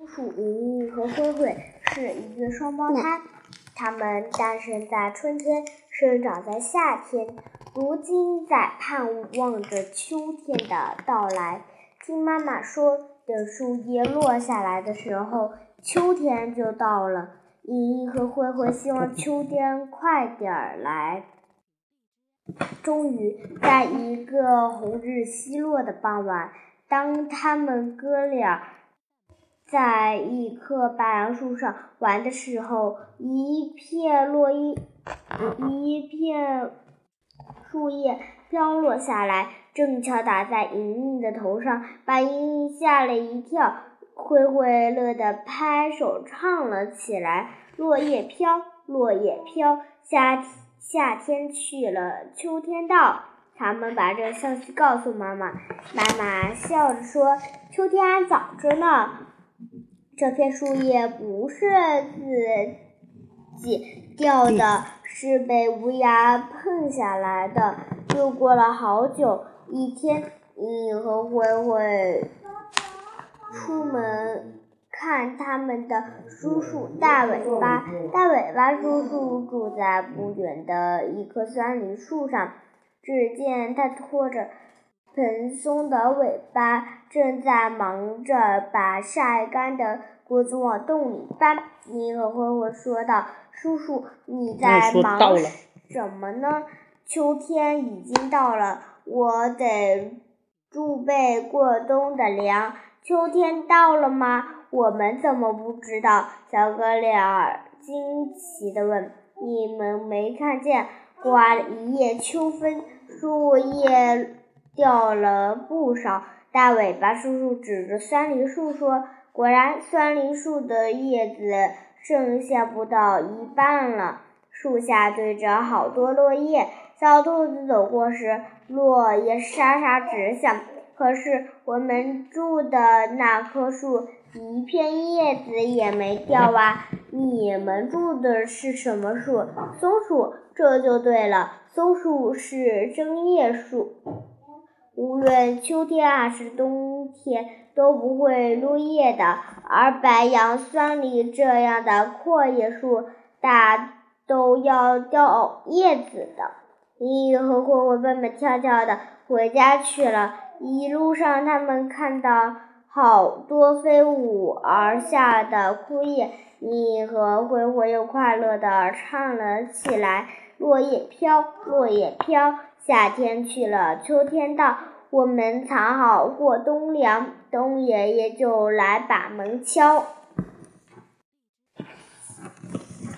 松鼠莹莹和灰灰是一对双胞胎，他们诞生在春天，生长在夏天，如今在盼望着秋天的到来。听妈妈说，等树叶落下来的时候，秋天就到了。莹莹和灰灰希望秋天快点儿来。终于，在一个红日西落的傍晚，当他们哥俩在一棵白杨树上玩的时候，一片落叶，一片树叶飘落下来，正巧打在莹莹的头上，把莹莹吓了一跳。灰灰乐得拍手唱了起来：“落叶飘，落叶飘，夏夏天去了，秋天到。”他们把这消息告诉妈妈，妈妈笑着说：“秋天还早着呢。”这片树叶不是自己掉的，是被乌鸦碰下来的。又过了好久，一天，莹莹和灰灰出门看他们的叔叔大尾巴。大尾巴叔叔住在不远的一棵酸梨树上，只见他拖着。蓬松的尾巴正在忙着把晒干的果子往洞里搬。尼和灰灰说道：“叔叔，你在忙什么呢？秋天已经到了，我得贮备过冬的粮。秋天到了吗？我们怎么不知道？”小哥俩惊奇地问：“你们没看见刮了一夜秋风，树叶？”掉了不少。大尾巴叔叔指着酸梨树说：“果然，酸梨树的叶子剩下不到一半了。树下堆着好多落叶。小兔子走过时，落叶沙沙直响。可是我们住的那棵树一片叶子也没掉啊！你们住的是什么树？松树？这就对了，松树是针叶树。”无论秋天还是冬天都不会落叶的，而白杨、酸梨这样的阔叶树大都要掉叶子的。莹莹和灰灰蹦蹦跳跳的回家去了。一路上，他们看到好多飞舞而下的枯叶，莹莹和灰灰又快乐地唱了起来：“落叶飘，落叶飘。”夏天去了，秋天到，我们藏好过冬粮，冬爷爷就来把门敲。